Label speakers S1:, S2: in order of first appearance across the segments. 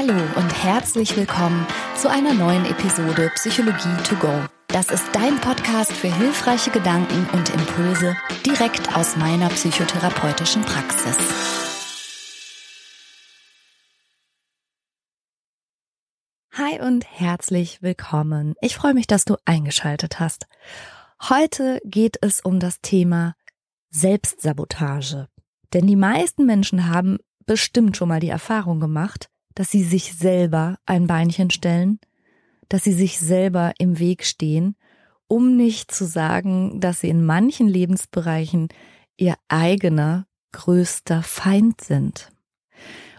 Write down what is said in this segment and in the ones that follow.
S1: Hallo und herzlich willkommen zu einer neuen Episode Psychologie to go. Das ist dein Podcast für hilfreiche Gedanken und Impulse direkt aus meiner psychotherapeutischen Praxis. Hi und herzlich willkommen. Ich freue mich, dass du eingeschaltet hast. Heute geht es um das Thema Selbstsabotage. Denn die meisten Menschen haben bestimmt schon mal die Erfahrung gemacht, dass sie sich selber ein Beinchen stellen, dass sie sich selber im Weg stehen, um nicht zu sagen, dass sie in manchen Lebensbereichen ihr eigener größter Feind sind.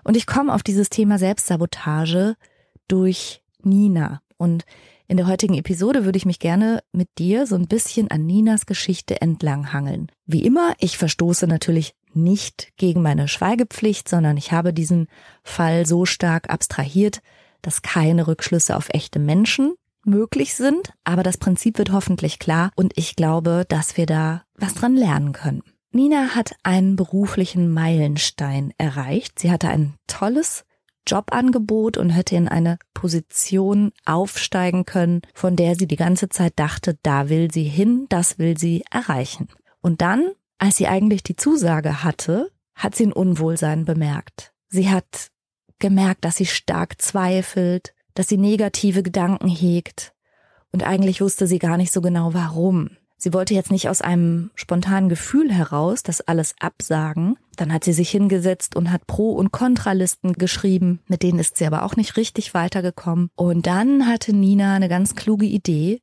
S1: Und ich komme auf dieses Thema Selbstsabotage durch Nina. Und in der heutigen Episode würde ich mich gerne mit dir so ein bisschen an Ninas Geschichte entlanghangeln. Wie immer, ich verstoße natürlich nicht gegen meine Schweigepflicht, sondern ich habe diesen Fall so stark abstrahiert, dass keine Rückschlüsse auf echte Menschen möglich sind, aber das Prinzip wird hoffentlich klar und ich glaube, dass wir da was dran lernen können. Nina hat einen beruflichen Meilenstein erreicht. Sie hatte ein tolles Jobangebot und hätte in eine Position aufsteigen können, von der sie die ganze Zeit dachte, da will sie hin, das will sie erreichen. Und dann als sie eigentlich die Zusage hatte, hat sie ein Unwohlsein bemerkt. Sie hat gemerkt, dass sie stark zweifelt, dass sie negative Gedanken hegt. Und eigentlich wusste sie gar nicht so genau warum. Sie wollte jetzt nicht aus einem spontanen Gefühl heraus das alles absagen. Dann hat sie sich hingesetzt und hat Pro- und Kontralisten geschrieben. Mit denen ist sie aber auch nicht richtig weitergekommen. Und dann hatte Nina eine ganz kluge Idee.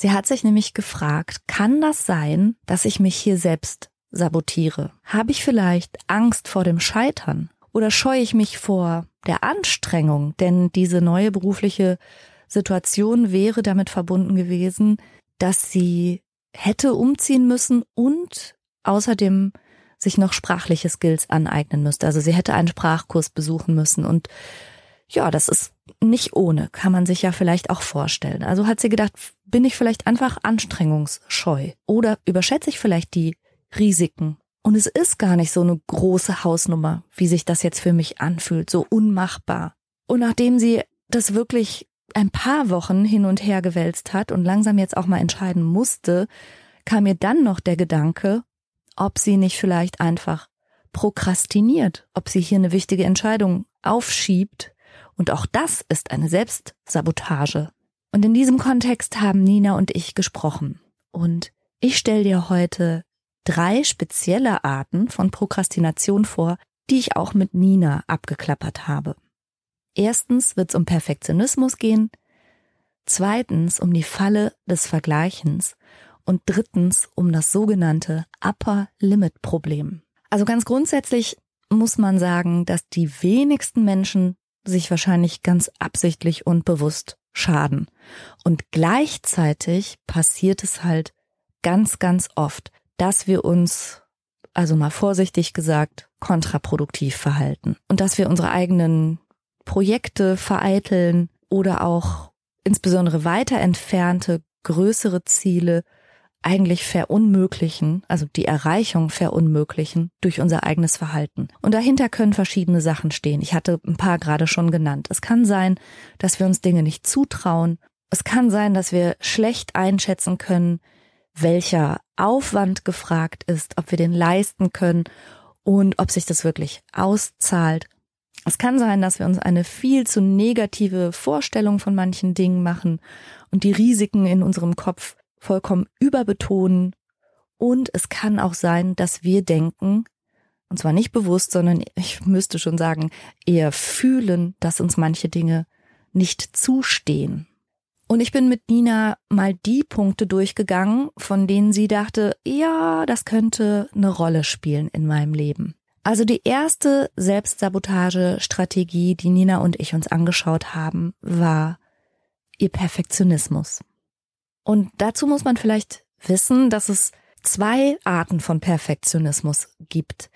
S1: Sie hat sich nämlich gefragt, kann das sein, dass ich mich hier selbst sabotiere? Habe ich vielleicht Angst vor dem Scheitern? Oder scheue ich mich vor der Anstrengung? Denn diese neue berufliche Situation wäre damit verbunden gewesen, dass sie hätte umziehen müssen und außerdem sich noch sprachliche Skills aneignen müsste. Also sie hätte einen Sprachkurs besuchen müssen und ja, das ist nicht ohne, kann man sich ja vielleicht auch vorstellen. Also hat sie gedacht, bin ich vielleicht einfach anstrengungsscheu oder überschätze ich vielleicht die Risiken? Und es ist gar nicht so eine große Hausnummer, wie sich das jetzt für mich anfühlt, so unmachbar. Und nachdem sie das wirklich ein paar Wochen hin und her gewälzt hat und langsam jetzt auch mal entscheiden musste, kam mir dann noch der Gedanke, ob sie nicht vielleicht einfach prokrastiniert, ob sie hier eine wichtige Entscheidung aufschiebt und auch das ist eine Selbstsabotage. Und in diesem Kontext haben Nina und ich gesprochen. Und ich stelle dir heute drei spezielle Arten von Prokrastination vor, die ich auch mit Nina abgeklappert habe. Erstens wird es um Perfektionismus gehen, zweitens um die Falle des Vergleichens und drittens um das sogenannte Upper Limit Problem. Also ganz grundsätzlich muss man sagen, dass die wenigsten Menschen sich wahrscheinlich ganz absichtlich und bewusst schaden. Und gleichzeitig passiert es halt ganz, ganz oft, dass wir uns, also mal vorsichtig gesagt, kontraproduktiv verhalten und dass wir unsere eigenen Projekte vereiteln oder auch insbesondere weiter entfernte größere Ziele eigentlich verunmöglichen, also die Erreichung verunmöglichen durch unser eigenes Verhalten. Und dahinter können verschiedene Sachen stehen. Ich hatte ein paar gerade schon genannt. Es kann sein, dass wir uns Dinge nicht zutrauen. Es kann sein, dass wir schlecht einschätzen können, welcher Aufwand gefragt ist, ob wir den leisten können und ob sich das wirklich auszahlt. Es kann sein, dass wir uns eine viel zu negative Vorstellung von manchen Dingen machen und die Risiken in unserem Kopf vollkommen überbetonen. Und es kann auch sein, dass wir denken, und zwar nicht bewusst, sondern ich müsste schon sagen, eher fühlen, dass uns manche Dinge nicht zustehen. Und ich bin mit Nina mal die Punkte durchgegangen, von denen sie dachte, ja, das könnte eine Rolle spielen in meinem Leben. Also die erste Selbstsabotage-Strategie, die Nina und ich uns angeschaut haben, war ihr Perfektionismus. Und dazu muss man vielleicht wissen, dass es zwei Arten von Perfektionismus gibt.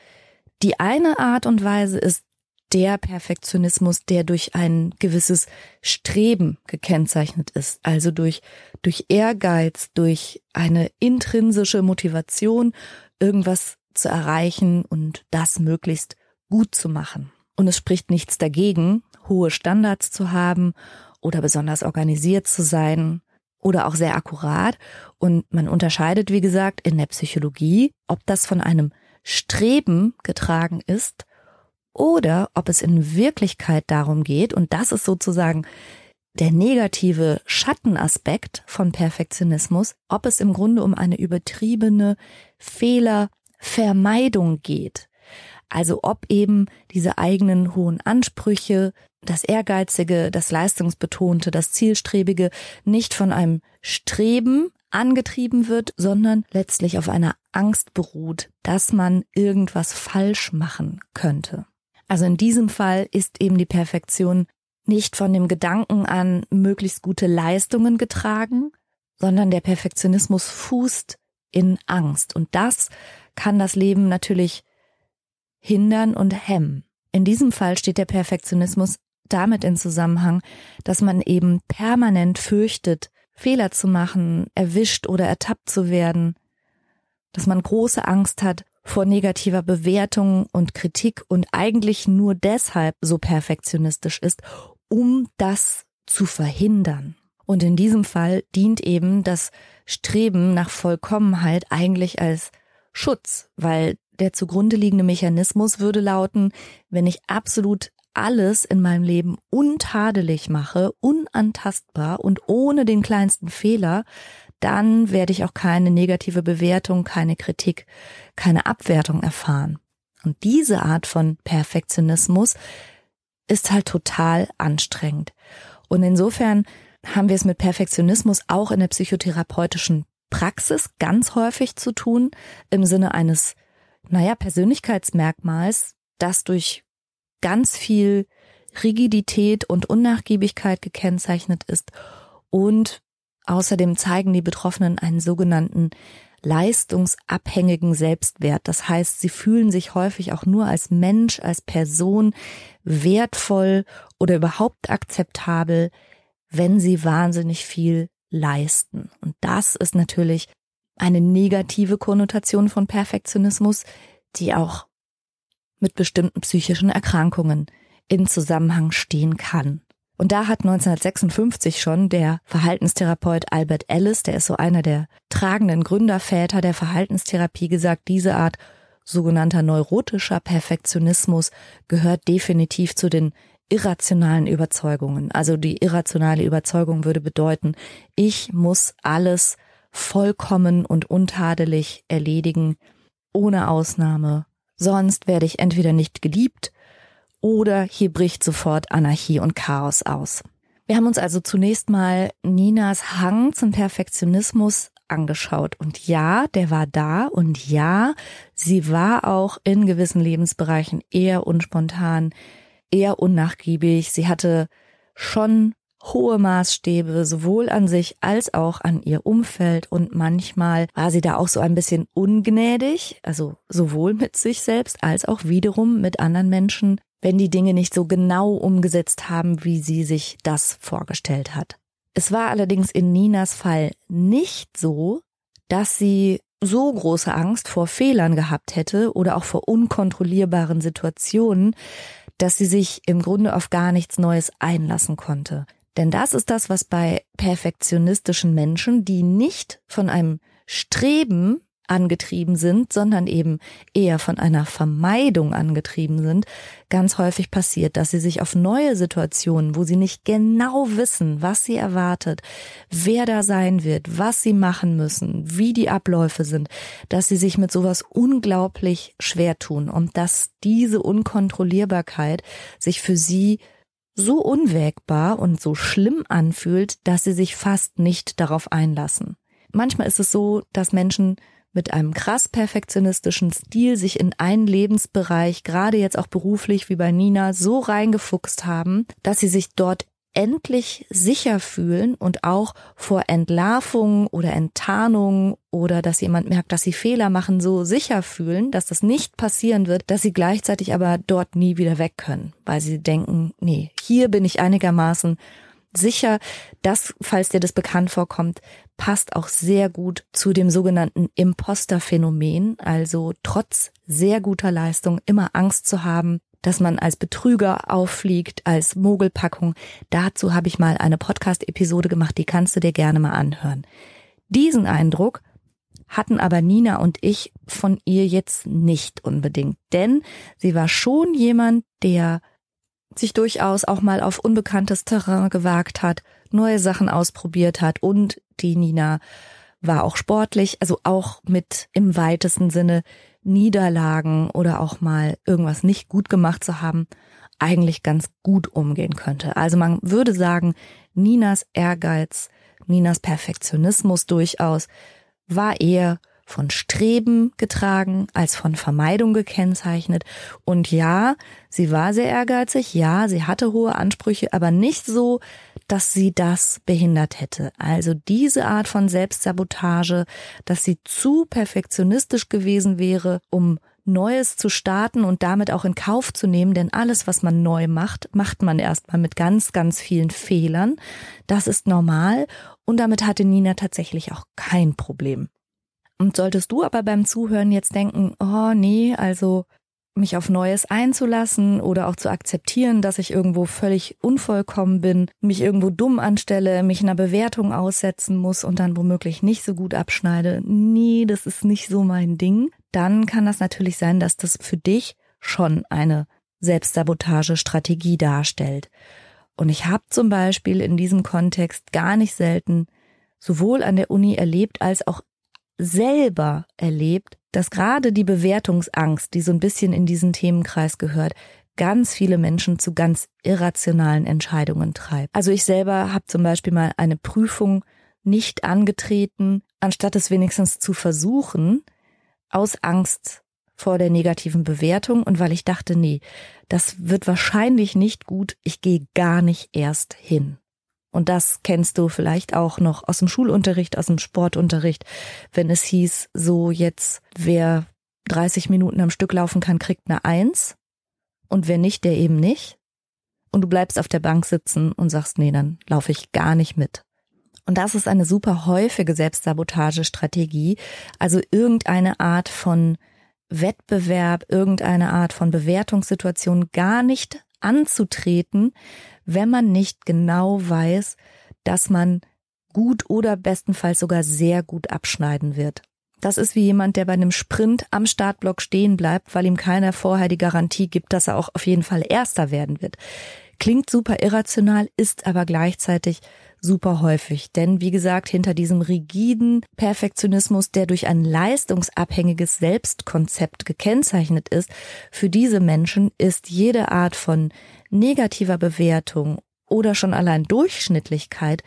S1: Die eine Art und Weise ist der Perfektionismus, der durch ein gewisses Streben gekennzeichnet ist, also durch, durch Ehrgeiz, durch eine intrinsische Motivation, irgendwas zu erreichen und das möglichst gut zu machen. Und es spricht nichts dagegen, hohe Standards zu haben oder besonders organisiert zu sein oder auch sehr akkurat. Und man unterscheidet, wie gesagt, in der Psychologie, ob das von einem Streben getragen ist oder ob es in Wirklichkeit darum geht, und das ist sozusagen der negative Schattenaspekt von Perfektionismus, ob es im Grunde um eine übertriebene Fehlervermeidung geht. Also ob eben diese eigenen hohen Ansprüche, das Ehrgeizige, das Leistungsbetonte, das Zielstrebige nicht von einem Streben angetrieben wird, sondern letztlich auf einer Angst beruht, dass man irgendwas falsch machen könnte. Also in diesem Fall ist eben die Perfektion nicht von dem Gedanken an möglichst gute Leistungen getragen, sondern der Perfektionismus fußt in Angst. Und das kann das Leben natürlich hindern und hemmen. In diesem Fall steht der Perfektionismus damit in Zusammenhang, dass man eben permanent fürchtet, Fehler zu machen, erwischt oder ertappt zu werden, dass man große Angst hat vor negativer Bewertung und Kritik und eigentlich nur deshalb so perfektionistisch ist, um das zu verhindern. Und in diesem Fall dient eben das Streben nach Vollkommenheit eigentlich als Schutz, weil der zugrunde liegende Mechanismus würde lauten, wenn ich absolut alles in meinem Leben untadelig mache, unantastbar und ohne den kleinsten Fehler, dann werde ich auch keine negative Bewertung, keine Kritik, keine Abwertung erfahren. Und diese Art von Perfektionismus ist halt total anstrengend. Und insofern haben wir es mit Perfektionismus auch in der psychotherapeutischen Praxis ganz häufig zu tun, im Sinne eines, naja, Persönlichkeitsmerkmals, das durch ganz viel Rigidität und Unnachgiebigkeit gekennzeichnet ist und Außerdem zeigen die Betroffenen einen sogenannten leistungsabhängigen Selbstwert. Das heißt, sie fühlen sich häufig auch nur als Mensch, als Person wertvoll oder überhaupt akzeptabel, wenn sie wahnsinnig viel leisten. Und das ist natürlich eine negative Konnotation von Perfektionismus, die auch mit bestimmten psychischen Erkrankungen in Zusammenhang stehen kann. Und da hat 1956 schon der Verhaltenstherapeut Albert Ellis, der ist so einer der tragenden Gründerväter der Verhaltenstherapie, gesagt, diese Art sogenannter neurotischer Perfektionismus gehört definitiv zu den irrationalen Überzeugungen. Also die irrationale Überzeugung würde bedeuten, ich muss alles vollkommen und untadelig erledigen, ohne Ausnahme. Sonst werde ich entweder nicht geliebt oder hier bricht sofort Anarchie und Chaos aus. Wir haben uns also zunächst mal Ninas Hang zum Perfektionismus angeschaut. Und ja, der war da und ja, sie war auch in gewissen Lebensbereichen eher unspontan, eher unnachgiebig. Sie hatte schon hohe Maßstäbe, sowohl an sich als auch an ihr Umfeld und manchmal war sie da auch so ein bisschen ungnädig, also sowohl mit sich selbst als auch wiederum mit anderen Menschen wenn die Dinge nicht so genau umgesetzt haben, wie sie sich das vorgestellt hat. Es war allerdings in Ninas Fall nicht so, dass sie so große Angst vor Fehlern gehabt hätte oder auch vor unkontrollierbaren Situationen, dass sie sich im Grunde auf gar nichts Neues einlassen konnte. Denn das ist das, was bei perfektionistischen Menschen, die nicht von einem Streben angetrieben sind, sondern eben eher von einer Vermeidung angetrieben sind, ganz häufig passiert, dass sie sich auf neue Situationen, wo sie nicht genau wissen, was sie erwartet, wer da sein wird, was sie machen müssen, wie die Abläufe sind, dass sie sich mit sowas unglaublich schwer tun und dass diese Unkontrollierbarkeit sich für sie so unwägbar und so schlimm anfühlt, dass sie sich fast nicht darauf einlassen. Manchmal ist es so, dass Menschen mit einem krass perfektionistischen Stil sich in einen Lebensbereich, gerade jetzt auch beruflich wie bei Nina, so reingefuchst haben, dass sie sich dort endlich sicher fühlen und auch vor Entlarvung oder Enttarnung oder dass jemand merkt, dass sie Fehler machen, so sicher fühlen, dass das nicht passieren wird, dass sie gleichzeitig aber dort nie wieder weg können, weil sie denken, nee, hier bin ich einigermaßen sicher, dass, falls dir das bekannt vorkommt, passt auch sehr gut zu dem sogenannten Imposter-Phänomen, also trotz sehr guter Leistung immer Angst zu haben, dass man als Betrüger auffliegt, als Mogelpackung. Dazu habe ich mal eine Podcast-Episode gemacht, die kannst du dir gerne mal anhören. Diesen Eindruck hatten aber Nina und ich von ihr jetzt nicht unbedingt, denn sie war schon jemand, der sich durchaus auch mal auf unbekanntes Terrain gewagt hat, neue Sachen ausprobiert hat und die Nina war auch sportlich, also auch mit im weitesten Sinne Niederlagen oder auch mal irgendwas nicht gut gemacht zu haben, eigentlich ganz gut umgehen könnte. Also man würde sagen, Ninas Ehrgeiz, Ninas Perfektionismus durchaus war eher von Streben getragen als von Vermeidung gekennzeichnet. Und ja, sie war sehr ehrgeizig, ja, sie hatte hohe Ansprüche, aber nicht so, dass sie das behindert hätte. Also diese Art von Selbstsabotage, dass sie zu perfektionistisch gewesen wäre, um Neues zu starten und damit auch in Kauf zu nehmen, denn alles, was man neu macht, macht man erstmal mit ganz, ganz vielen Fehlern. Das ist normal und damit hatte Nina tatsächlich auch kein Problem. Und solltest du aber beim Zuhören jetzt denken, oh nee, also mich auf Neues einzulassen oder auch zu akzeptieren, dass ich irgendwo völlig unvollkommen bin, mich irgendwo dumm anstelle, mich einer Bewertung aussetzen muss und dann womöglich nicht so gut abschneide. Nee, das ist nicht so mein Ding. Dann kann das natürlich sein, dass das für dich schon eine Selbstsabotagestrategie darstellt. Und ich habe zum Beispiel in diesem Kontext gar nicht selten sowohl an der Uni erlebt als auch selber erlebt, dass gerade die Bewertungsangst, die so ein bisschen in diesen Themenkreis gehört, ganz viele Menschen zu ganz irrationalen Entscheidungen treibt. Also ich selber habe zum Beispiel mal eine Prüfung nicht angetreten, anstatt es wenigstens zu versuchen, aus Angst vor der negativen Bewertung und weil ich dachte, nee, das wird wahrscheinlich nicht gut, ich gehe gar nicht erst hin. Und das kennst du vielleicht auch noch aus dem Schulunterricht, aus dem Sportunterricht, wenn es hieß, so jetzt, wer 30 Minuten am Stück laufen kann, kriegt eine Eins. Und wer nicht, der eben nicht. Und du bleibst auf der Bank sitzen und sagst, nee, dann laufe ich gar nicht mit. Und das ist eine super häufige Selbstsabotagestrategie. Also irgendeine Art von Wettbewerb, irgendeine Art von Bewertungssituation gar nicht anzutreten, wenn man nicht genau weiß, dass man gut oder bestenfalls sogar sehr gut abschneiden wird. Das ist wie jemand, der bei einem Sprint am Startblock stehen bleibt, weil ihm keiner vorher die Garantie gibt, dass er auch auf jeden Fall Erster werden wird. Klingt super irrational, ist aber gleichzeitig super häufig. Denn wie gesagt, hinter diesem rigiden Perfektionismus, der durch ein leistungsabhängiges Selbstkonzept gekennzeichnet ist, für diese Menschen ist jede Art von negativer Bewertung oder schon allein Durchschnittlichkeit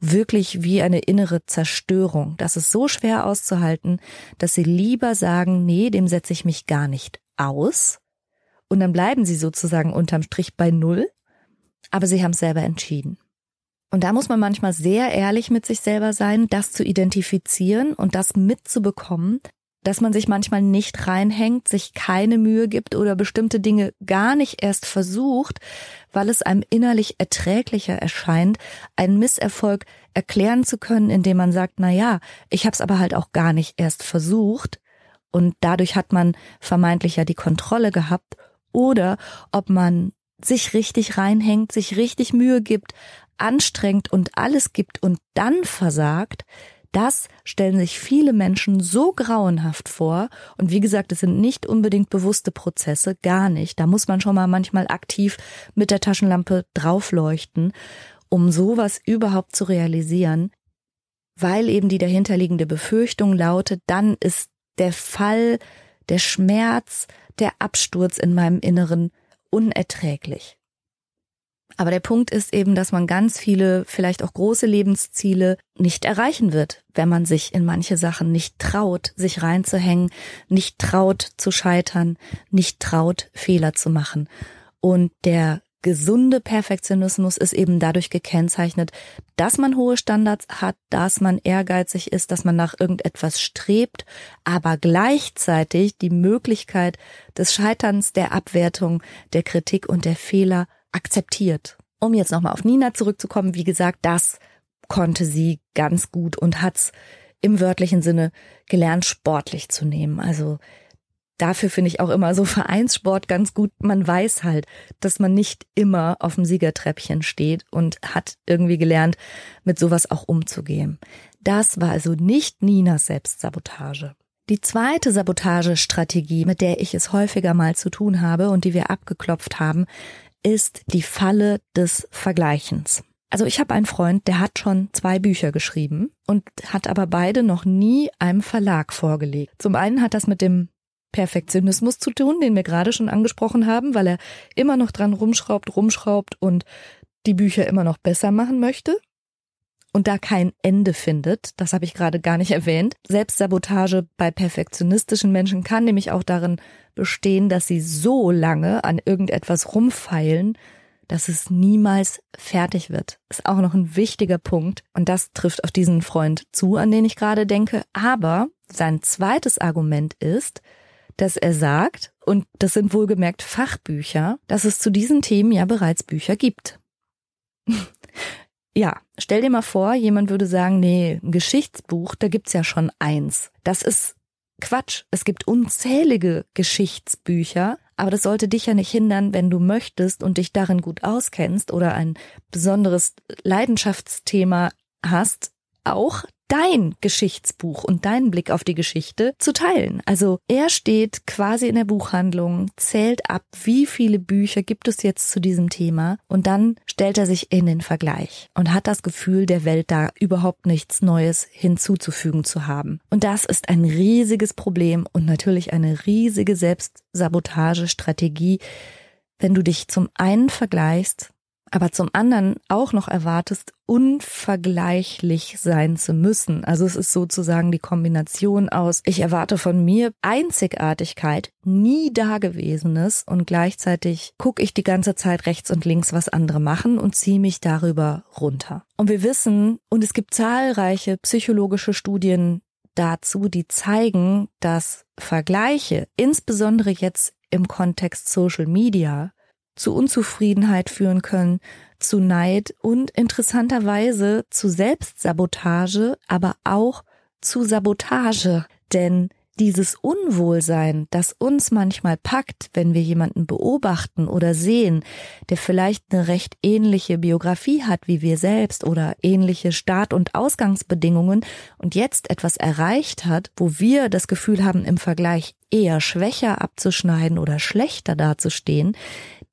S1: wirklich wie eine innere Zerstörung. Das ist so schwer auszuhalten, dass sie lieber sagen, nee, dem setze ich mich gar nicht aus. Und dann bleiben sie sozusagen unterm Strich bei Null. Aber sie haben es selber entschieden. Und da muss man manchmal sehr ehrlich mit sich selber sein, das zu identifizieren und das mitzubekommen, dass man sich manchmal nicht reinhängt, sich keine Mühe gibt oder bestimmte Dinge gar nicht erst versucht, weil es einem innerlich erträglicher erscheint, einen Misserfolg erklären zu können, indem man sagt, na ja, ich habe es aber halt auch gar nicht erst versucht. Und dadurch hat man vermeintlich ja die Kontrolle gehabt. Oder ob man sich richtig reinhängt, sich richtig Mühe gibt, anstrengt und alles gibt und dann versagt, das stellen sich viele Menschen so grauenhaft vor. Und wie gesagt, es sind nicht unbedingt bewusste Prozesse, gar nicht. Da muss man schon mal manchmal aktiv mit der Taschenlampe draufleuchten, um sowas überhaupt zu realisieren, weil eben die dahinterliegende Befürchtung lautet, dann ist der Fall, der Schmerz, der Absturz in meinem Inneren unerträglich. Aber der Punkt ist eben, dass man ganz viele, vielleicht auch große Lebensziele nicht erreichen wird, wenn man sich in manche Sachen nicht traut, sich reinzuhängen, nicht traut zu scheitern, nicht traut, Fehler zu machen. Und der gesunde Perfektionismus ist eben dadurch gekennzeichnet, dass man hohe Standards hat, dass man ehrgeizig ist, dass man nach irgendetwas strebt, aber gleichzeitig die Möglichkeit des Scheiterns, der Abwertung, der Kritik und der Fehler akzeptiert. Um jetzt nochmal auf Nina zurückzukommen, wie gesagt, das konnte sie ganz gut und hat's im wörtlichen Sinne gelernt, sportlich zu nehmen. Also dafür finde ich auch immer so Vereinssport ganz gut. Man weiß halt, dass man nicht immer auf dem Siegertreppchen steht und hat irgendwie gelernt, mit sowas auch umzugehen. Das war also nicht Ninas Selbstsabotage. Die zweite Sabotagestrategie, mit der ich es häufiger mal zu tun habe und die wir abgeklopft haben, ist die Falle des Vergleichens. Also ich habe einen Freund, der hat schon zwei Bücher geschrieben und hat aber beide noch nie einem Verlag vorgelegt. Zum einen hat das mit dem Perfektionismus zu tun, den wir gerade schon angesprochen haben, weil er immer noch dran rumschraubt, rumschraubt und die Bücher immer noch besser machen möchte und da kein Ende findet, das habe ich gerade gar nicht erwähnt. Selbstsabotage bei perfektionistischen Menschen kann nämlich auch darin bestehen, dass sie so lange an irgendetwas rumfeilen, dass es niemals fertig wird. Ist auch noch ein wichtiger Punkt und das trifft auf diesen Freund zu, an den ich gerade denke. Aber sein zweites Argument ist, dass er sagt, und das sind wohlgemerkt Fachbücher, dass es zu diesen Themen ja bereits Bücher gibt. Ja, stell dir mal vor, jemand würde sagen, nee, ein Geschichtsbuch, da gibt's ja schon eins. Das ist Quatsch. Es gibt unzählige Geschichtsbücher, aber das sollte dich ja nicht hindern, wenn du möchtest und dich darin gut auskennst oder ein besonderes Leidenschaftsthema hast, auch dein Geschichtsbuch und deinen Blick auf die Geschichte zu teilen. Also er steht quasi in der Buchhandlung, zählt ab, wie viele Bücher gibt es jetzt zu diesem Thema und dann stellt er sich in den Vergleich und hat das Gefühl, der Welt da überhaupt nichts Neues hinzuzufügen zu haben. Und das ist ein riesiges Problem und natürlich eine riesige Selbstsabotagestrategie, wenn du dich zum einen vergleichst aber zum anderen auch noch erwartest, unvergleichlich sein zu müssen. Also es ist sozusagen die Kombination aus, ich erwarte von mir Einzigartigkeit, nie Dagewesenes und gleichzeitig gucke ich die ganze Zeit rechts und links, was andere machen und ziehe mich darüber runter. Und wir wissen, und es gibt zahlreiche psychologische Studien dazu, die zeigen, dass Vergleiche, insbesondere jetzt im Kontext Social Media, zu Unzufriedenheit führen können, zu Neid und interessanterweise zu Selbstsabotage, aber auch zu Sabotage. Denn dieses Unwohlsein, das uns manchmal packt, wenn wir jemanden beobachten oder sehen, der vielleicht eine recht ähnliche Biografie hat wie wir selbst oder ähnliche Start- und Ausgangsbedingungen und jetzt etwas erreicht hat, wo wir das Gefühl haben, im Vergleich eher schwächer abzuschneiden oder schlechter dazustehen,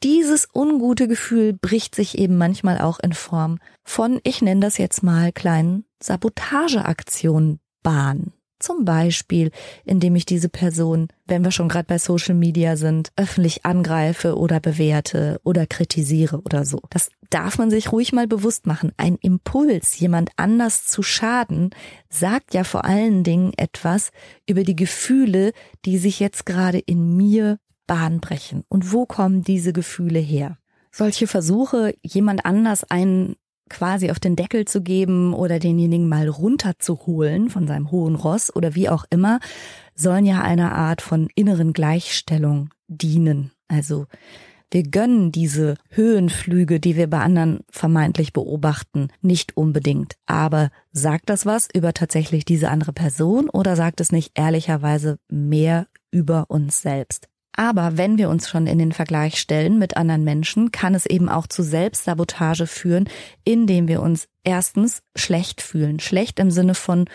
S1: dieses ungute Gefühl bricht sich eben manchmal auch in Form von, ich nenne das jetzt mal kleinen Sabotageaktionen Bahn. Zum Beispiel, indem ich diese Person, wenn wir schon gerade bei Social Media sind, öffentlich angreife oder bewerte oder kritisiere oder so. Das darf man sich ruhig mal bewusst machen. Ein Impuls, jemand anders zu schaden, sagt ja vor allen Dingen etwas über die Gefühle, die sich jetzt gerade in mir Bahn brechen. Und wo kommen diese Gefühle her? Solche Versuche, jemand anders einen quasi auf den Deckel zu geben oder denjenigen mal runterzuholen von seinem hohen Ross oder wie auch immer, sollen ja einer Art von inneren Gleichstellung dienen. Also wir gönnen diese Höhenflüge, die wir bei anderen vermeintlich beobachten, nicht unbedingt. Aber sagt das was über tatsächlich diese andere Person oder sagt es nicht ehrlicherweise mehr über uns selbst? Aber wenn wir uns schon in den Vergleich stellen mit anderen Menschen, kann es eben auch zu Selbstsabotage führen, indem wir uns erstens schlecht fühlen. Schlecht im Sinne von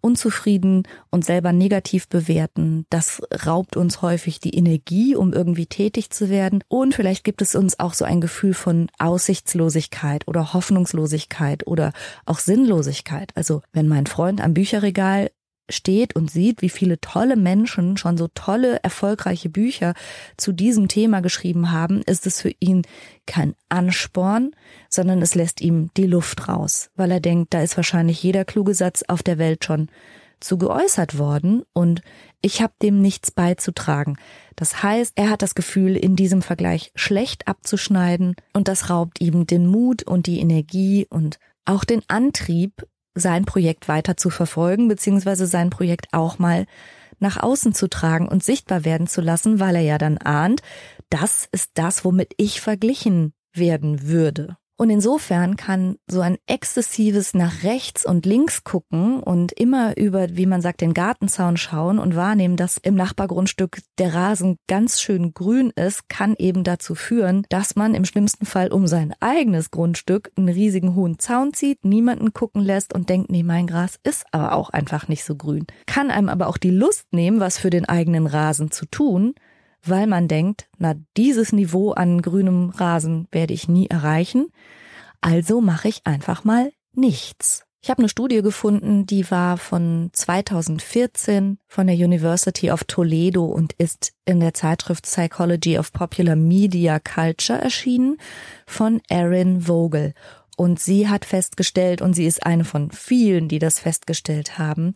S1: unzufrieden und selber negativ bewerten. Das raubt uns häufig die Energie, um irgendwie tätig zu werden. Und vielleicht gibt es uns auch so ein Gefühl von Aussichtslosigkeit oder Hoffnungslosigkeit oder auch Sinnlosigkeit. Also wenn mein Freund am Bücherregal steht und sieht, wie viele tolle Menschen schon so tolle, erfolgreiche Bücher zu diesem Thema geschrieben haben, ist es für ihn kein Ansporn, sondern es lässt ihm die Luft raus, weil er denkt, da ist wahrscheinlich jeder kluge Satz auf der Welt schon zu geäußert worden und ich habe dem nichts beizutragen. Das heißt, er hat das Gefühl, in diesem Vergleich schlecht abzuschneiden und das raubt ihm den Mut und die Energie und auch den Antrieb, sein Projekt weiter zu verfolgen, beziehungsweise sein Projekt auch mal nach außen zu tragen und sichtbar werden zu lassen, weil er ja dann ahnt, das ist das, womit ich verglichen werden würde. Und insofern kann so ein exzessives nach rechts und links gucken und immer über, wie man sagt, den Gartenzaun schauen und wahrnehmen, dass im Nachbargrundstück der Rasen ganz schön grün ist, kann eben dazu führen, dass man im schlimmsten Fall um sein eigenes Grundstück einen riesigen hohen Zaun zieht, niemanden gucken lässt und denkt, nee, mein Gras ist aber auch einfach nicht so grün. Kann einem aber auch die Lust nehmen, was für den eigenen Rasen zu tun, weil man denkt, na, dieses Niveau an grünem Rasen werde ich nie erreichen, also mache ich einfach mal nichts. Ich habe eine Studie gefunden, die war von 2014 von der University of Toledo und ist in der Zeitschrift Psychology of Popular Media Culture erschienen von Erin Vogel. Und sie hat festgestellt, und sie ist eine von vielen, die das festgestellt haben,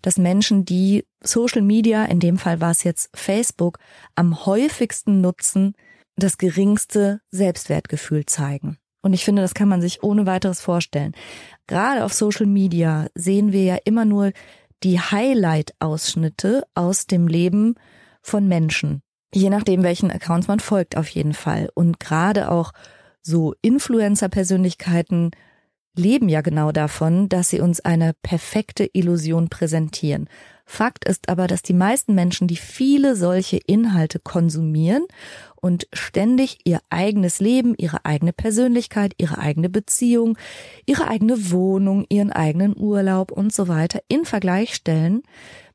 S1: dass Menschen, die Social Media, in dem Fall war es jetzt Facebook, am häufigsten nutzen, das geringste Selbstwertgefühl zeigen. Und ich finde, das kann man sich ohne weiteres vorstellen. Gerade auf Social Media sehen wir ja immer nur die Highlight-Ausschnitte aus dem Leben von Menschen. Je nachdem, welchen Accounts man folgt, auf jeden Fall. Und gerade auch so Influencer-Persönlichkeiten leben ja genau davon, dass sie uns eine perfekte Illusion präsentieren. Fakt ist aber, dass die meisten Menschen, die viele solche Inhalte konsumieren und ständig ihr eigenes Leben, ihre eigene Persönlichkeit, ihre eigene Beziehung, ihre eigene Wohnung, ihren eigenen Urlaub und so weiter in Vergleich stellen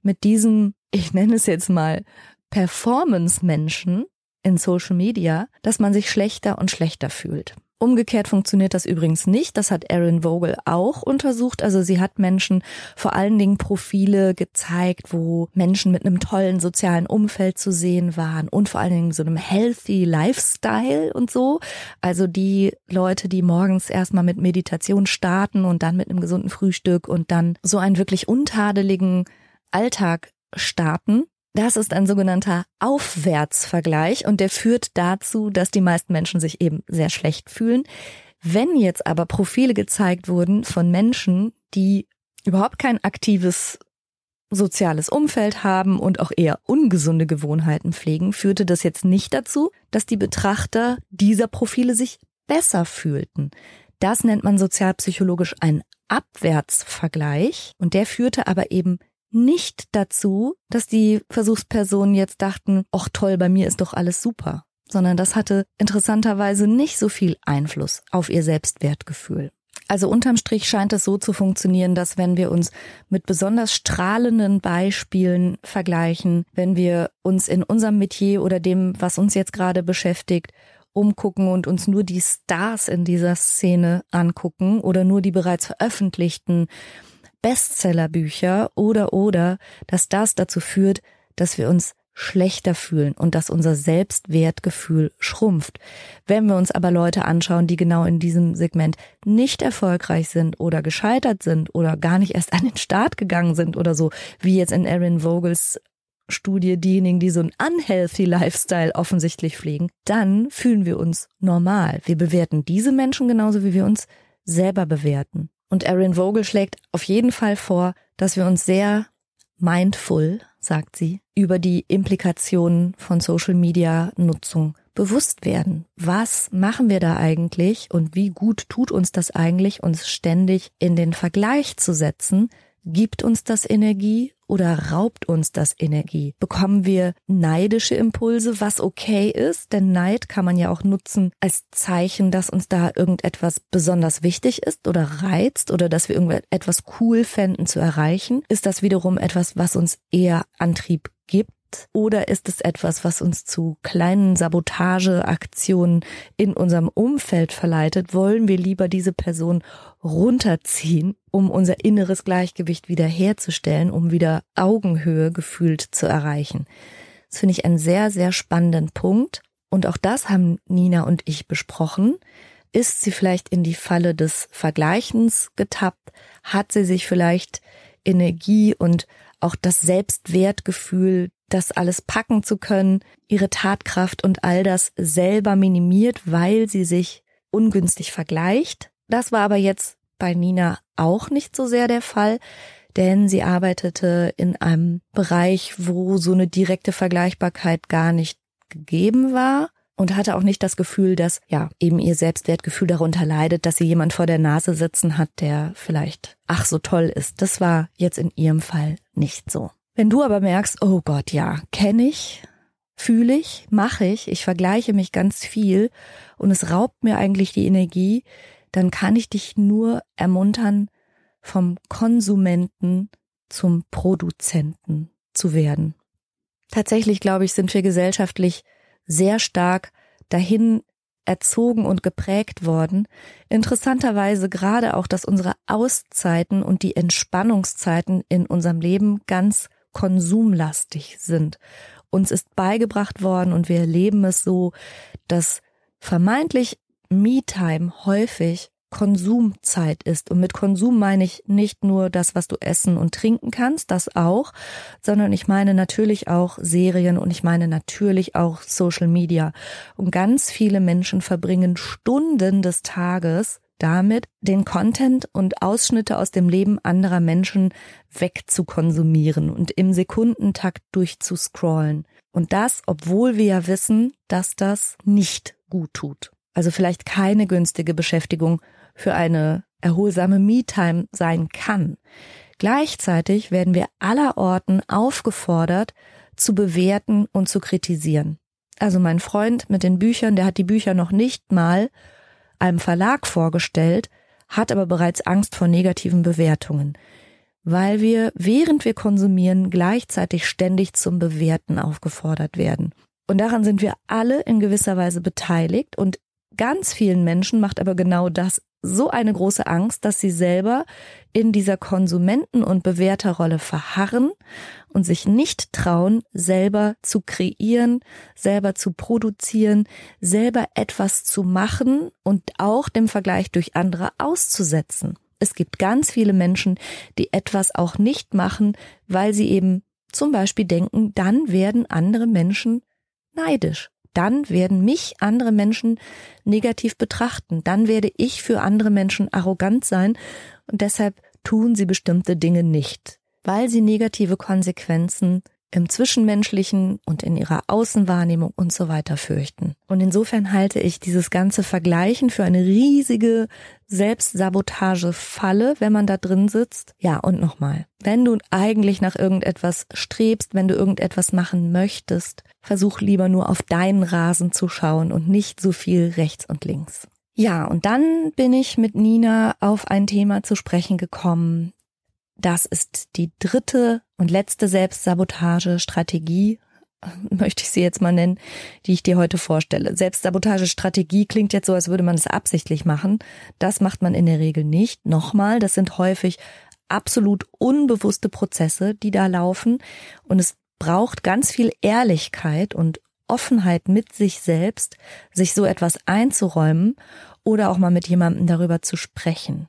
S1: mit diesem, ich nenne es jetzt mal, Performance-Menschen in Social Media, dass man sich schlechter und schlechter fühlt. Umgekehrt funktioniert das übrigens nicht. Das hat Erin Vogel auch untersucht. Also sie hat Menschen vor allen Dingen Profile gezeigt, wo Menschen mit einem tollen sozialen Umfeld zu sehen waren und vor allen Dingen so einem healthy Lifestyle und so. Also die Leute, die morgens erstmal mit Meditation starten und dann mit einem gesunden Frühstück und dann so einen wirklich untadeligen Alltag starten das ist ein sogenannter Aufwärtsvergleich und der führt dazu, dass die meisten Menschen sich eben sehr schlecht fühlen. Wenn jetzt aber Profile gezeigt wurden von Menschen, die überhaupt kein aktives soziales Umfeld haben und auch eher ungesunde Gewohnheiten pflegen, führte das jetzt nicht dazu, dass die Betrachter dieser Profile sich besser fühlten. Das nennt man sozialpsychologisch einen Abwärtsvergleich und der führte aber eben nicht dazu, dass die Versuchspersonen jetzt dachten, ach toll, bei mir ist doch alles super, sondern das hatte interessanterweise nicht so viel Einfluss auf ihr Selbstwertgefühl. Also unterm Strich scheint es so zu funktionieren, dass wenn wir uns mit besonders strahlenden Beispielen vergleichen, wenn wir uns in unserem Metier oder dem, was uns jetzt gerade beschäftigt, umgucken und uns nur die Stars in dieser Szene angucken oder nur die bereits veröffentlichten Bestsellerbücher oder oder, dass das dazu führt, dass wir uns schlechter fühlen und dass unser Selbstwertgefühl schrumpft. Wenn wir uns aber Leute anschauen, die genau in diesem Segment nicht erfolgreich sind oder gescheitert sind oder gar nicht erst an den Start gegangen sind oder so, wie jetzt in Erin Vogels Studie diejenigen, die so einen unhealthy Lifestyle offensichtlich pflegen, dann fühlen wir uns normal. Wir bewerten diese Menschen genauso, wie wir uns selber bewerten. Und Erin Vogel schlägt auf jeden Fall vor, dass wir uns sehr mindful, sagt sie, über die Implikationen von Social Media Nutzung bewusst werden. Was machen wir da eigentlich und wie gut tut uns das eigentlich, uns ständig in den Vergleich zu setzen Gibt uns das Energie oder raubt uns das Energie? Bekommen wir neidische Impulse, was okay ist? Denn Neid kann man ja auch nutzen als Zeichen, dass uns da irgendetwas besonders wichtig ist oder reizt oder dass wir irgendetwas cool fänden zu erreichen. Ist das wiederum etwas, was uns eher Antrieb gibt? Oder ist es etwas, was uns zu kleinen Sabotageaktionen in unserem Umfeld verleitet? Wollen wir lieber diese Person runterziehen, um unser inneres Gleichgewicht wiederherzustellen, um wieder Augenhöhe gefühlt zu erreichen? Das finde ich einen sehr, sehr spannenden Punkt. Und auch das haben Nina und ich besprochen. Ist sie vielleicht in die Falle des Vergleichens getappt? Hat sie sich vielleicht Energie und auch das Selbstwertgefühl das alles packen zu können, ihre Tatkraft und all das selber minimiert, weil sie sich ungünstig vergleicht. Das war aber jetzt bei Nina auch nicht so sehr der Fall, denn sie arbeitete in einem Bereich, wo so eine direkte Vergleichbarkeit gar nicht gegeben war. und hatte auch nicht das Gefühl, dass ja eben ihr Selbstwertgefühl darunter leidet, dass sie jemand vor der Nase sitzen hat, der vielleicht ach so toll ist. Das war jetzt in ihrem Fall nicht so. Wenn du aber merkst, oh Gott, ja, kenne ich, fühle ich, mache ich, ich vergleiche mich ganz viel und es raubt mir eigentlich die Energie, dann kann ich dich nur ermuntern, vom Konsumenten zum Produzenten zu werden. Tatsächlich, glaube ich, sind wir gesellschaftlich sehr stark dahin erzogen und geprägt worden. Interessanterweise gerade auch, dass unsere Auszeiten und die Entspannungszeiten in unserem Leben ganz konsumlastig sind. Uns ist beigebracht worden und wir erleben es so, dass vermeintlich Me-Time häufig Konsumzeit ist. Und mit Konsum meine ich nicht nur das, was du essen und trinken kannst, das auch, sondern ich meine natürlich auch Serien und ich meine natürlich auch Social Media. Und ganz viele Menschen verbringen Stunden des Tages damit, den Content und Ausschnitte aus dem Leben anderer Menschen wegzukonsumieren und im Sekundentakt durchzuscrollen. Und das, obwohl wir ja wissen, dass das nicht gut tut. Also vielleicht keine günstige Beschäftigung für eine erholsame Me-Time sein kann. Gleichzeitig werden wir allerorten aufgefordert, zu bewerten und zu kritisieren. Also mein Freund mit den Büchern, der hat die Bücher noch nicht mal einem Verlag vorgestellt, hat aber bereits Angst vor negativen Bewertungen, weil wir, während wir konsumieren, gleichzeitig ständig zum Bewerten aufgefordert werden. Und daran sind wir alle in gewisser Weise beteiligt und ganz vielen Menschen macht aber genau das so eine große Angst, dass sie selber in dieser Konsumenten- und Bewerterrolle verharren und sich nicht trauen, selber zu kreieren, selber zu produzieren, selber etwas zu machen und auch dem Vergleich durch andere auszusetzen. Es gibt ganz viele Menschen, die etwas auch nicht machen, weil sie eben zum Beispiel denken, dann werden andere Menschen neidisch dann werden mich andere Menschen negativ betrachten. Dann werde ich für andere Menschen arrogant sein und deshalb tun sie bestimmte Dinge nicht, weil sie negative Konsequenzen im Zwischenmenschlichen und in ihrer Außenwahrnehmung und so weiter fürchten. Und insofern halte ich dieses ganze Vergleichen für eine riesige Selbstsabotagefalle, wenn man da drin sitzt. Ja, und nochmal, wenn du eigentlich nach irgendetwas strebst, wenn du irgendetwas machen möchtest, versuch lieber nur auf deinen Rasen zu schauen und nicht so viel rechts und links. Ja, und dann bin ich mit Nina auf ein Thema zu sprechen gekommen, das ist die dritte und letzte Selbstsabotage-Strategie, möchte ich sie jetzt mal nennen, die ich dir heute vorstelle. Selbstsabotage-Strategie klingt jetzt so, als würde man es absichtlich machen. Das macht man in der Regel nicht. Nochmal, das sind häufig absolut unbewusste Prozesse, die da laufen. Und es braucht ganz viel Ehrlichkeit und Offenheit mit sich selbst, sich so etwas einzuräumen oder auch mal mit jemandem darüber zu sprechen.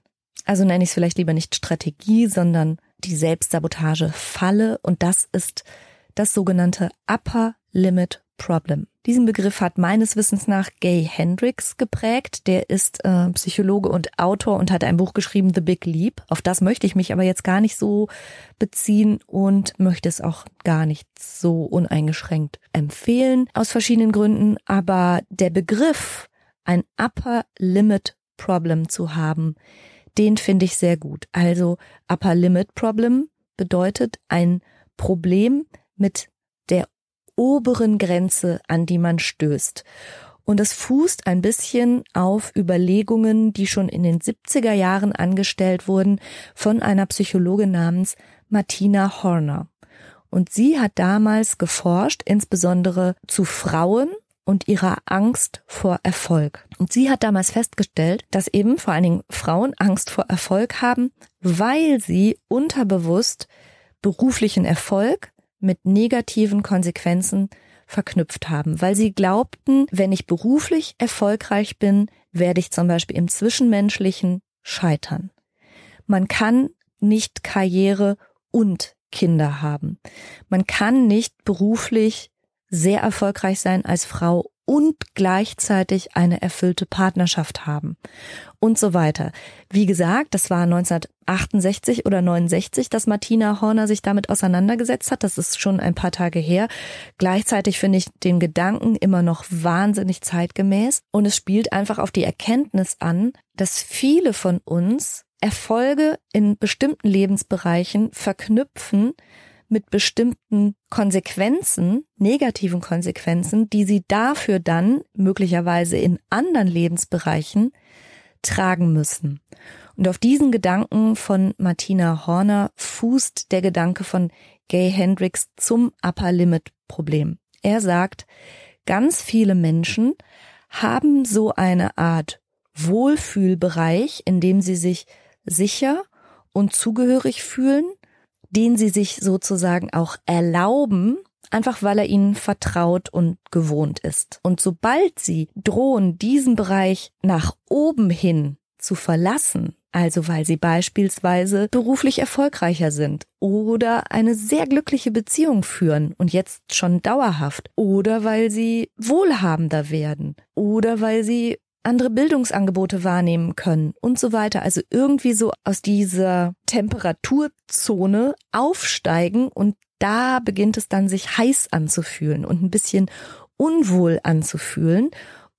S1: Also nenne ich es vielleicht lieber nicht Strategie, sondern die Selbstsabotage-Falle und das ist das sogenannte Upper Limit Problem. Diesen Begriff hat meines Wissens nach Gay Hendricks geprägt. Der ist äh, Psychologe und Autor und hat ein Buch geschrieben, The Big Leap. Auf das möchte ich mich aber jetzt gar nicht so beziehen und möchte es auch gar nicht so uneingeschränkt empfehlen, aus verschiedenen Gründen. Aber der Begriff, ein Upper Limit Problem zu haben, den finde ich sehr gut. Also Upper Limit Problem bedeutet ein Problem mit der oberen Grenze, an die man stößt. Und das fußt ein bisschen auf Überlegungen, die schon in den 70er Jahren angestellt wurden von einer Psychologin namens Martina Horner. Und sie hat damals geforscht, insbesondere zu Frauen und ihrer Angst vor Erfolg. Und sie hat damals festgestellt, dass eben vor allen Dingen Frauen Angst vor Erfolg haben, weil sie unterbewusst beruflichen Erfolg mit negativen Konsequenzen verknüpft haben, weil sie glaubten, wenn ich beruflich erfolgreich bin, werde ich zum Beispiel im Zwischenmenschlichen scheitern. Man kann nicht Karriere und Kinder haben. Man kann nicht beruflich sehr erfolgreich sein als Frau und gleichzeitig eine erfüllte Partnerschaft haben und so weiter. Wie gesagt, das war 1968 oder 69, dass Martina Horner sich damit auseinandergesetzt hat. Das ist schon ein paar Tage her. Gleichzeitig finde ich den Gedanken immer noch wahnsinnig zeitgemäß und es spielt einfach auf die Erkenntnis an, dass viele von uns Erfolge in bestimmten Lebensbereichen verknüpfen mit bestimmten Konsequenzen, negativen Konsequenzen, die sie dafür dann möglicherweise in anderen Lebensbereichen tragen müssen. Und auf diesen Gedanken von Martina Horner fußt der Gedanke von Gay Hendricks zum Upper Limit Problem. Er sagt, ganz viele Menschen haben so eine Art Wohlfühlbereich, in dem sie sich sicher und zugehörig fühlen, den sie sich sozusagen auch erlauben, einfach weil er ihnen vertraut und gewohnt ist. Und sobald sie drohen, diesen Bereich nach oben hin zu verlassen, also weil sie beispielsweise beruflich erfolgreicher sind oder eine sehr glückliche Beziehung führen und jetzt schon dauerhaft oder weil sie wohlhabender werden oder weil sie andere Bildungsangebote wahrnehmen können und so weiter. Also irgendwie so aus dieser Temperaturzone aufsteigen und da beginnt es dann sich heiß anzufühlen und ein bisschen unwohl anzufühlen.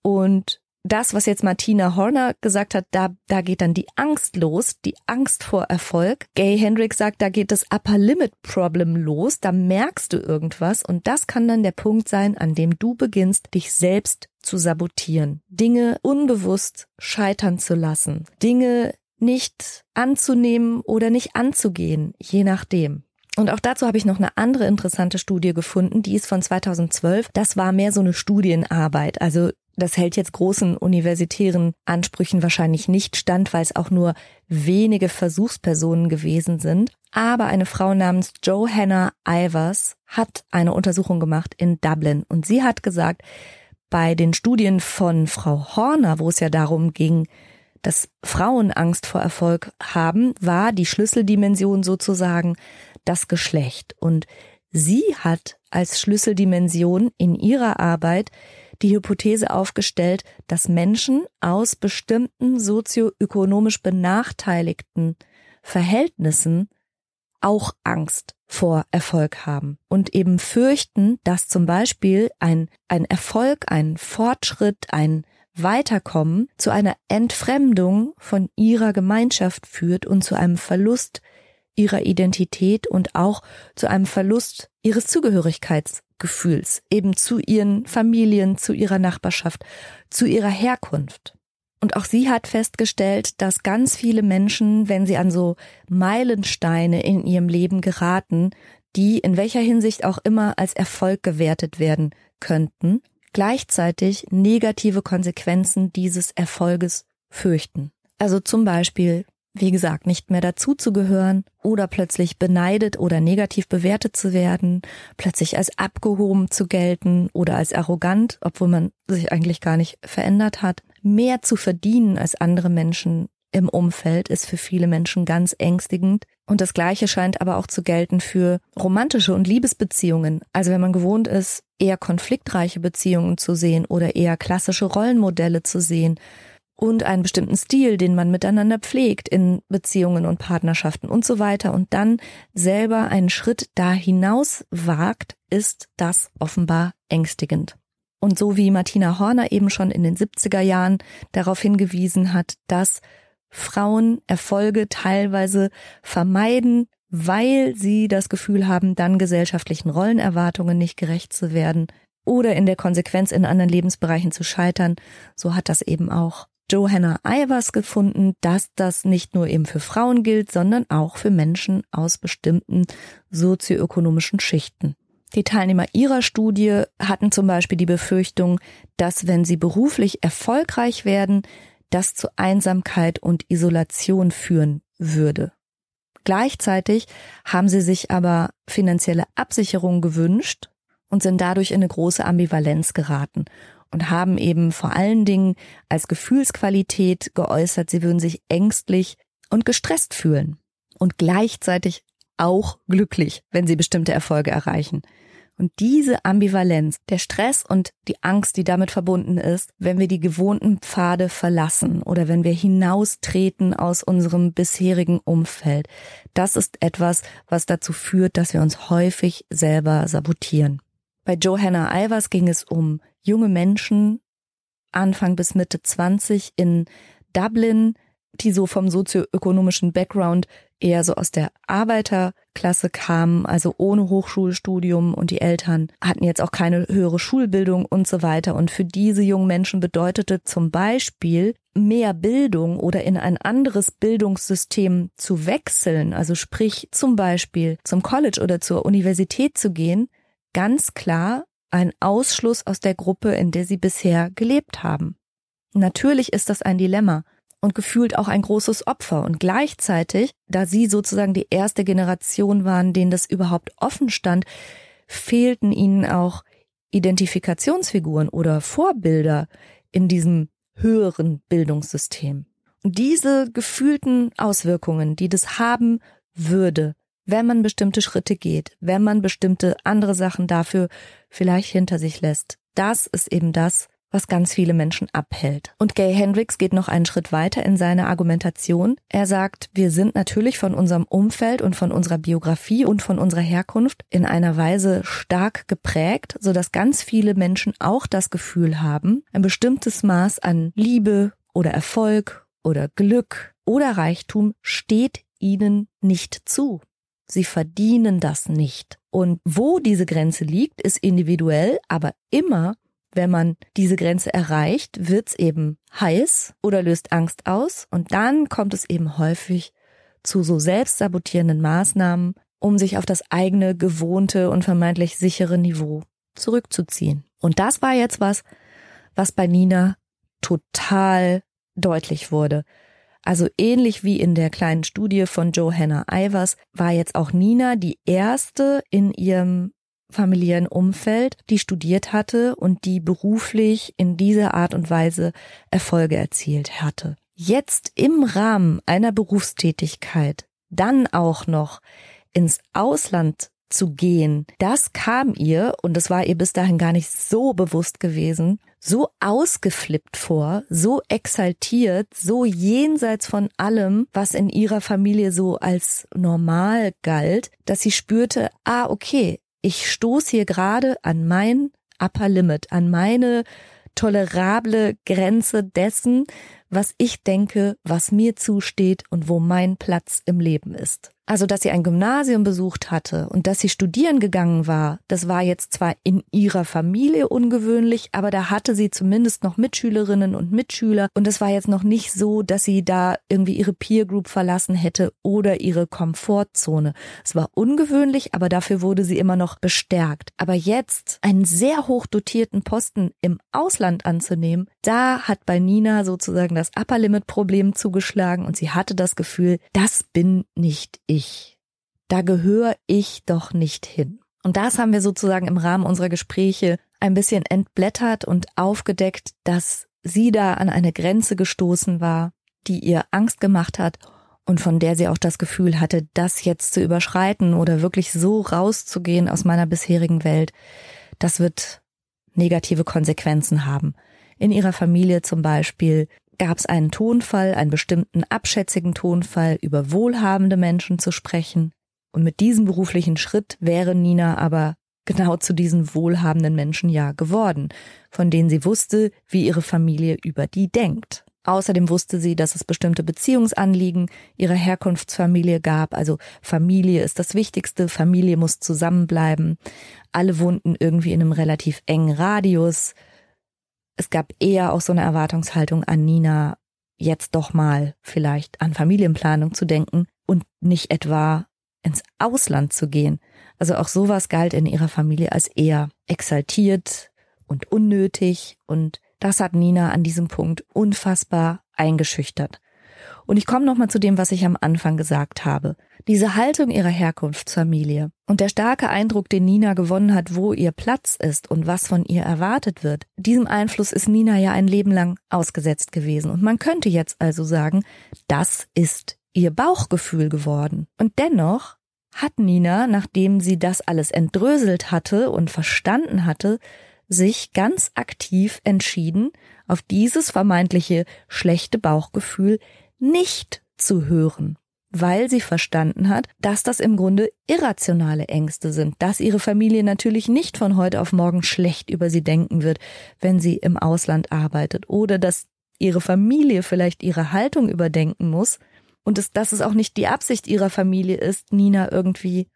S1: Und das, was jetzt Martina Horner gesagt hat, da, da geht dann die Angst los, die Angst vor Erfolg. Gay Hendricks sagt, da geht das Upper Limit Problem los, da merkst du irgendwas und das kann dann der Punkt sein, an dem du beginnst, dich selbst zu sabotieren, Dinge unbewusst scheitern zu lassen, Dinge nicht anzunehmen oder nicht anzugehen, je nachdem. Und auch dazu habe ich noch eine andere interessante Studie gefunden, die ist von 2012. Das war mehr so eine Studienarbeit. Also das hält jetzt großen universitären Ansprüchen wahrscheinlich nicht stand, weil es auch nur wenige Versuchspersonen gewesen sind. Aber eine Frau namens Johanna Ivers hat eine Untersuchung gemacht in Dublin und sie hat gesagt, bei den Studien von Frau Horner, wo es ja darum ging, dass Frauen Angst vor Erfolg haben, war die Schlüsseldimension sozusagen das Geschlecht. Und sie hat als Schlüsseldimension in ihrer Arbeit die Hypothese aufgestellt, dass Menschen aus bestimmten sozioökonomisch benachteiligten Verhältnissen auch Angst vor Erfolg haben und eben fürchten, dass zum Beispiel ein, ein Erfolg, ein Fortschritt, ein Weiterkommen zu einer Entfremdung von ihrer Gemeinschaft führt und zu einem Verlust ihrer Identität und auch zu einem Verlust ihres Zugehörigkeitsgefühls, eben zu ihren Familien, zu ihrer Nachbarschaft, zu ihrer Herkunft. Und auch sie hat festgestellt, dass ganz viele Menschen, wenn sie an so Meilensteine in ihrem Leben geraten, die in welcher Hinsicht auch immer als Erfolg gewertet werden könnten, gleichzeitig negative Konsequenzen dieses Erfolges fürchten. Also zum Beispiel wie gesagt, nicht mehr dazuzugehören oder plötzlich beneidet oder negativ bewertet zu werden, plötzlich als abgehoben zu gelten oder als arrogant, obwohl man sich eigentlich gar nicht verändert hat. Mehr zu verdienen als andere Menschen im Umfeld ist für viele Menschen ganz ängstigend. Und das Gleiche scheint aber auch zu gelten für romantische und Liebesbeziehungen. Also wenn man gewohnt ist, eher konfliktreiche Beziehungen zu sehen oder eher klassische Rollenmodelle zu sehen, und einen bestimmten Stil, den man miteinander pflegt in Beziehungen und Partnerschaften und so weiter und dann selber einen Schritt da hinaus wagt, ist das offenbar ängstigend. Und so wie Martina Horner eben schon in den 70er Jahren darauf hingewiesen hat, dass Frauen Erfolge teilweise vermeiden, weil sie das Gefühl haben, dann gesellschaftlichen Rollenerwartungen nicht gerecht zu werden oder in der Konsequenz in anderen Lebensbereichen zu scheitern, so hat das eben auch Johanna Ivers gefunden, dass das nicht nur eben für Frauen gilt, sondern auch für Menschen aus bestimmten sozioökonomischen Schichten. Die Teilnehmer ihrer Studie hatten zum Beispiel die Befürchtung, dass wenn sie beruflich erfolgreich werden, das zu Einsamkeit und Isolation führen würde. Gleichzeitig haben sie sich aber finanzielle Absicherung gewünscht und sind dadurch in eine große Ambivalenz geraten und haben eben vor allen Dingen als Gefühlsqualität geäußert, sie würden sich ängstlich und gestresst fühlen und gleichzeitig auch glücklich, wenn sie bestimmte Erfolge erreichen. Und diese Ambivalenz, der Stress und die Angst, die damit verbunden ist, wenn wir die gewohnten Pfade verlassen oder wenn wir hinaustreten aus unserem bisherigen Umfeld, das ist etwas, was dazu führt, dass wir uns häufig selber sabotieren. Bei Johanna Ivers ging es um junge Menschen, Anfang bis Mitte 20 in Dublin, die so vom sozioökonomischen Background eher so aus der Arbeiterklasse kamen, also ohne Hochschulstudium und die Eltern hatten jetzt auch keine höhere Schulbildung und so weiter. Und für diese jungen Menschen bedeutete zum Beispiel mehr Bildung oder in ein anderes Bildungssystem zu wechseln, also sprich zum Beispiel zum College oder zur Universität zu gehen, ganz klar ein Ausschluss aus der Gruppe, in der sie bisher gelebt haben. Natürlich ist das ein Dilemma und gefühlt auch ein großes Opfer. Und gleichzeitig, da sie sozusagen die erste Generation waren, denen das überhaupt offen stand, fehlten ihnen auch Identifikationsfiguren oder Vorbilder in diesem höheren Bildungssystem. Und diese gefühlten Auswirkungen, die das haben würde, wenn man bestimmte Schritte geht, wenn man bestimmte andere Sachen dafür vielleicht hinter sich lässt, das ist eben das, was ganz viele Menschen abhält. Und Gay Hendricks geht noch einen Schritt weiter in seiner Argumentation. Er sagt, wir sind natürlich von unserem Umfeld und von unserer Biografie und von unserer Herkunft in einer Weise stark geprägt, so dass ganz viele Menschen auch das Gefühl haben, ein bestimmtes Maß an Liebe oder Erfolg oder Glück oder Reichtum steht ihnen nicht zu. Sie verdienen das nicht. Und wo diese Grenze liegt, ist individuell, aber immer wenn man diese Grenze erreicht, wird's eben heiß oder löst Angst aus und dann kommt es eben häufig zu so selbstsabotierenden Maßnahmen, um sich auf das eigene gewohnte und vermeintlich sichere Niveau zurückzuziehen. Und das war jetzt was, was bei Nina total deutlich wurde. Also ähnlich wie in der kleinen Studie von Johanna Ivers war jetzt auch Nina die erste in ihrem familiären Umfeld, die studiert hatte und die beruflich in dieser Art und Weise Erfolge erzielt hatte. Jetzt im Rahmen einer Berufstätigkeit dann auch noch ins Ausland zu gehen, das kam ihr, und das war ihr bis dahin gar nicht so bewusst gewesen, so ausgeflippt vor, so exaltiert, so jenseits von allem, was in ihrer Familie so als normal galt, dass sie spürte, ah, okay, ich stoße hier gerade an mein Upper Limit, an meine tolerable Grenze dessen, was ich denke, was mir zusteht und wo mein Platz im Leben ist. Also, dass sie ein Gymnasium besucht hatte und dass sie studieren gegangen war, das war jetzt zwar in ihrer Familie ungewöhnlich, aber da hatte sie zumindest noch Mitschülerinnen und Mitschüler und es war jetzt noch nicht so, dass sie da irgendwie ihre Peer Group verlassen hätte oder ihre Komfortzone. Es war ungewöhnlich, aber dafür wurde sie immer noch bestärkt. Aber jetzt einen sehr hoch dotierten Posten im Ausland anzunehmen, da hat bei Nina sozusagen das Upper Limit Problem zugeschlagen und sie hatte das Gefühl, das bin nicht ich. Da gehöre ich doch nicht hin. Und das haben wir sozusagen im Rahmen unserer Gespräche ein bisschen entblättert und aufgedeckt, dass sie da an eine Grenze gestoßen war, die ihr Angst gemacht hat und von der sie auch das Gefühl hatte, das jetzt zu überschreiten oder wirklich so rauszugehen aus meiner bisherigen Welt, das wird negative Konsequenzen haben. In ihrer Familie zum Beispiel gab es einen Tonfall, einen bestimmten abschätzigen Tonfall, über wohlhabende Menschen zu sprechen. Und mit diesem beruflichen Schritt wäre Nina aber genau zu diesen wohlhabenden Menschen ja geworden, von denen sie wusste, wie ihre Familie über die denkt. Außerdem wusste sie, dass es bestimmte Beziehungsanliegen ihrer Herkunftsfamilie gab. Also Familie ist das Wichtigste, Familie muss zusammenbleiben. Alle wohnten irgendwie in einem relativ engen Radius es gab eher auch so eine Erwartungshaltung an Nina, jetzt doch mal vielleicht an Familienplanung zu denken und nicht etwa ins Ausland zu gehen. Also auch sowas galt in ihrer Familie als eher exaltiert und unnötig und das hat Nina an diesem Punkt unfassbar eingeschüchtert. Und ich komme nochmal zu dem, was ich am Anfang gesagt habe. Diese Haltung ihrer Herkunftsfamilie und der starke Eindruck, den Nina gewonnen hat, wo ihr Platz ist und was von ihr erwartet wird, diesem Einfluss ist Nina ja ein Leben lang ausgesetzt gewesen. Und man könnte jetzt also sagen, das ist ihr Bauchgefühl geworden. Und dennoch hat Nina, nachdem sie das alles entdröselt hatte und verstanden hatte, sich ganz aktiv entschieden, auf dieses vermeintliche schlechte Bauchgefühl nicht zu hören, weil sie verstanden hat, dass das im Grunde irrationale Ängste sind, dass ihre Familie natürlich nicht von heute auf morgen schlecht über sie denken wird, wenn sie im Ausland arbeitet oder dass ihre Familie vielleicht ihre Haltung überdenken muss und es, dass es auch nicht die Absicht ihrer Familie ist, Nina irgendwie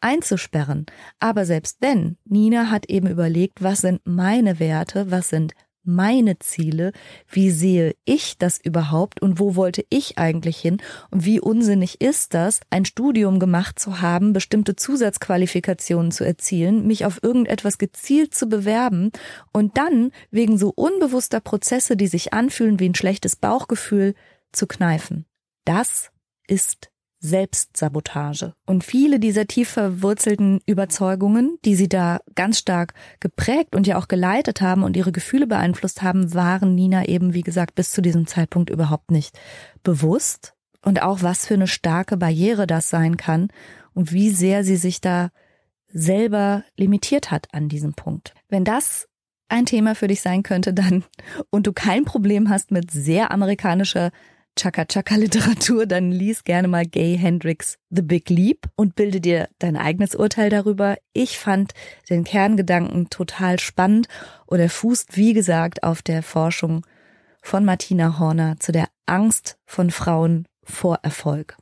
S1: einzusperren. Aber selbst wenn, Nina hat eben überlegt, was sind meine Werte, was sind meine Ziele, wie sehe ich das überhaupt und wo wollte ich eigentlich hin und wie unsinnig ist das, ein Studium gemacht zu haben, bestimmte Zusatzqualifikationen zu erzielen, mich auf irgendetwas gezielt zu bewerben und dann wegen so unbewusster Prozesse, die sich anfühlen wie ein schlechtes Bauchgefühl, zu kneifen. Das ist Selbstsabotage. Und viele dieser tief verwurzelten Überzeugungen, die sie da ganz stark geprägt und ja auch geleitet haben und ihre Gefühle beeinflusst haben, waren Nina eben, wie gesagt, bis zu diesem Zeitpunkt überhaupt nicht bewusst. Und auch was für eine starke Barriere das sein kann und wie sehr sie sich da selber limitiert hat an diesem Punkt. Wenn das ein Thema für dich sein könnte, dann und du kein Problem hast mit sehr amerikanischer Chaka-Chaka-Literatur, dann lies gerne mal Gay Hendricks The Big Leap und bilde dir dein eigenes Urteil darüber. Ich fand den Kerngedanken total spannend und er fußt, wie gesagt, auf der Forschung von Martina Horner zu der Angst von Frauen vor Erfolg.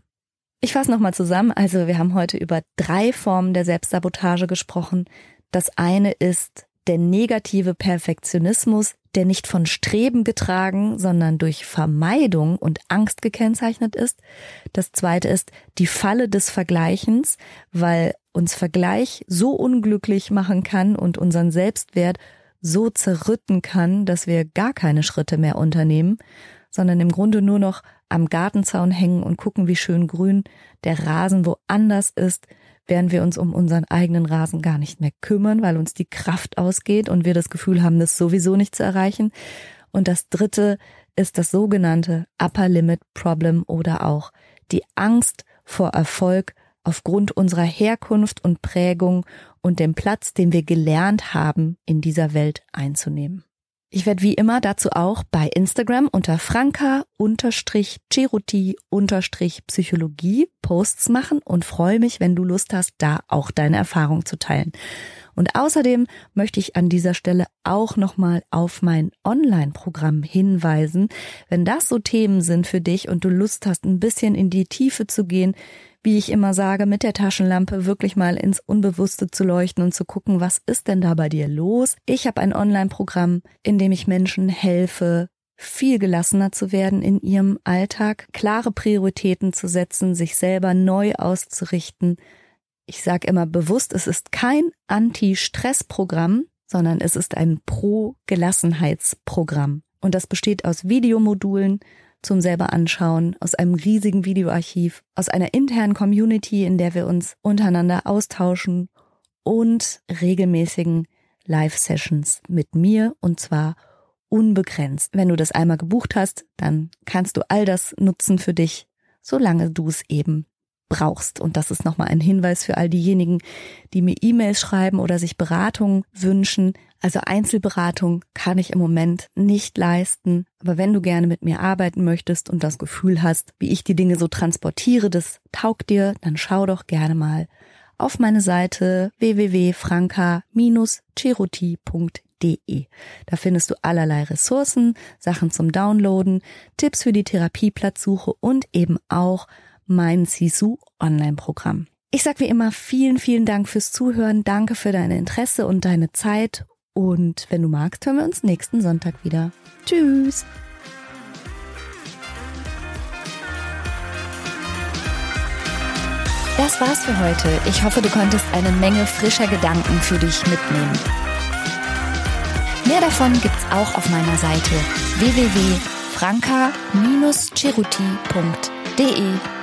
S1: Ich fasse nochmal zusammen. Also wir haben heute über drei Formen der Selbstsabotage gesprochen. Das eine ist der negative Perfektionismus, der nicht von Streben getragen, sondern durch Vermeidung und Angst gekennzeichnet ist. Das zweite ist die Falle des Vergleichens, weil uns Vergleich so unglücklich machen kann und unseren Selbstwert so zerrütten kann, dass wir gar keine Schritte mehr unternehmen, sondern im Grunde nur noch am Gartenzaun hängen und gucken, wie schön grün der Rasen woanders ist, werden wir uns um unseren eigenen Rasen gar nicht mehr kümmern, weil uns die Kraft ausgeht und wir das Gefühl haben, das sowieso nicht zu erreichen. Und das dritte ist das sogenannte Upper Limit Problem oder auch die Angst vor Erfolg aufgrund unserer Herkunft und Prägung und dem Platz, den wir gelernt haben, in dieser Welt einzunehmen. Ich werde wie immer dazu auch bei Instagram unter franka-cheruti-psychologie Posts machen und freue mich, wenn du Lust hast, da auch deine Erfahrung zu teilen. Und außerdem möchte ich an dieser Stelle auch nochmal auf mein Online-Programm hinweisen. Wenn das so Themen sind für dich und du Lust hast, ein bisschen in die Tiefe zu gehen, wie ich immer sage, mit der Taschenlampe wirklich mal ins Unbewusste zu leuchten und zu gucken, was ist denn da bei dir los? Ich habe ein Online-Programm, in dem ich Menschen helfe, viel gelassener zu werden in ihrem Alltag, klare Prioritäten zu setzen, sich selber neu auszurichten. Ich sage immer bewusst, es ist kein Anti-Stress-Programm, sondern es ist ein Pro-Gelassenheitsprogramm. Und das besteht aus Videomodulen, zum selber anschauen, aus einem riesigen Videoarchiv, aus einer internen Community, in der wir uns untereinander austauschen und regelmäßigen Live-Sessions mit mir und zwar unbegrenzt. Wenn du das einmal gebucht hast, dann kannst du all das nutzen für dich, solange du es eben brauchst. Und das ist nochmal ein Hinweis für all diejenigen, die mir E-Mails schreiben oder sich Beratung wünschen. Also Einzelberatung kann ich im Moment nicht leisten. Aber wenn du gerne mit mir arbeiten möchtest und das Gefühl hast, wie ich die Dinge so transportiere, das taugt dir, dann schau doch gerne mal auf meine Seite www.franka-cheruti.de. Da findest du allerlei Ressourcen, Sachen zum Downloaden, Tipps für die Therapieplatzsuche und eben auch mein Sisu Online-Programm. Ich sag wie immer vielen, vielen Dank fürs Zuhören. Danke für dein Interesse und deine Zeit und wenn du magst, hören wir uns nächsten Sonntag wieder. Tschüss! Das war's für heute. Ich hoffe, du konntest eine Menge frischer Gedanken für dich mitnehmen. Mehr davon gibt's auch auf meiner Seite www.franka-ceruti.de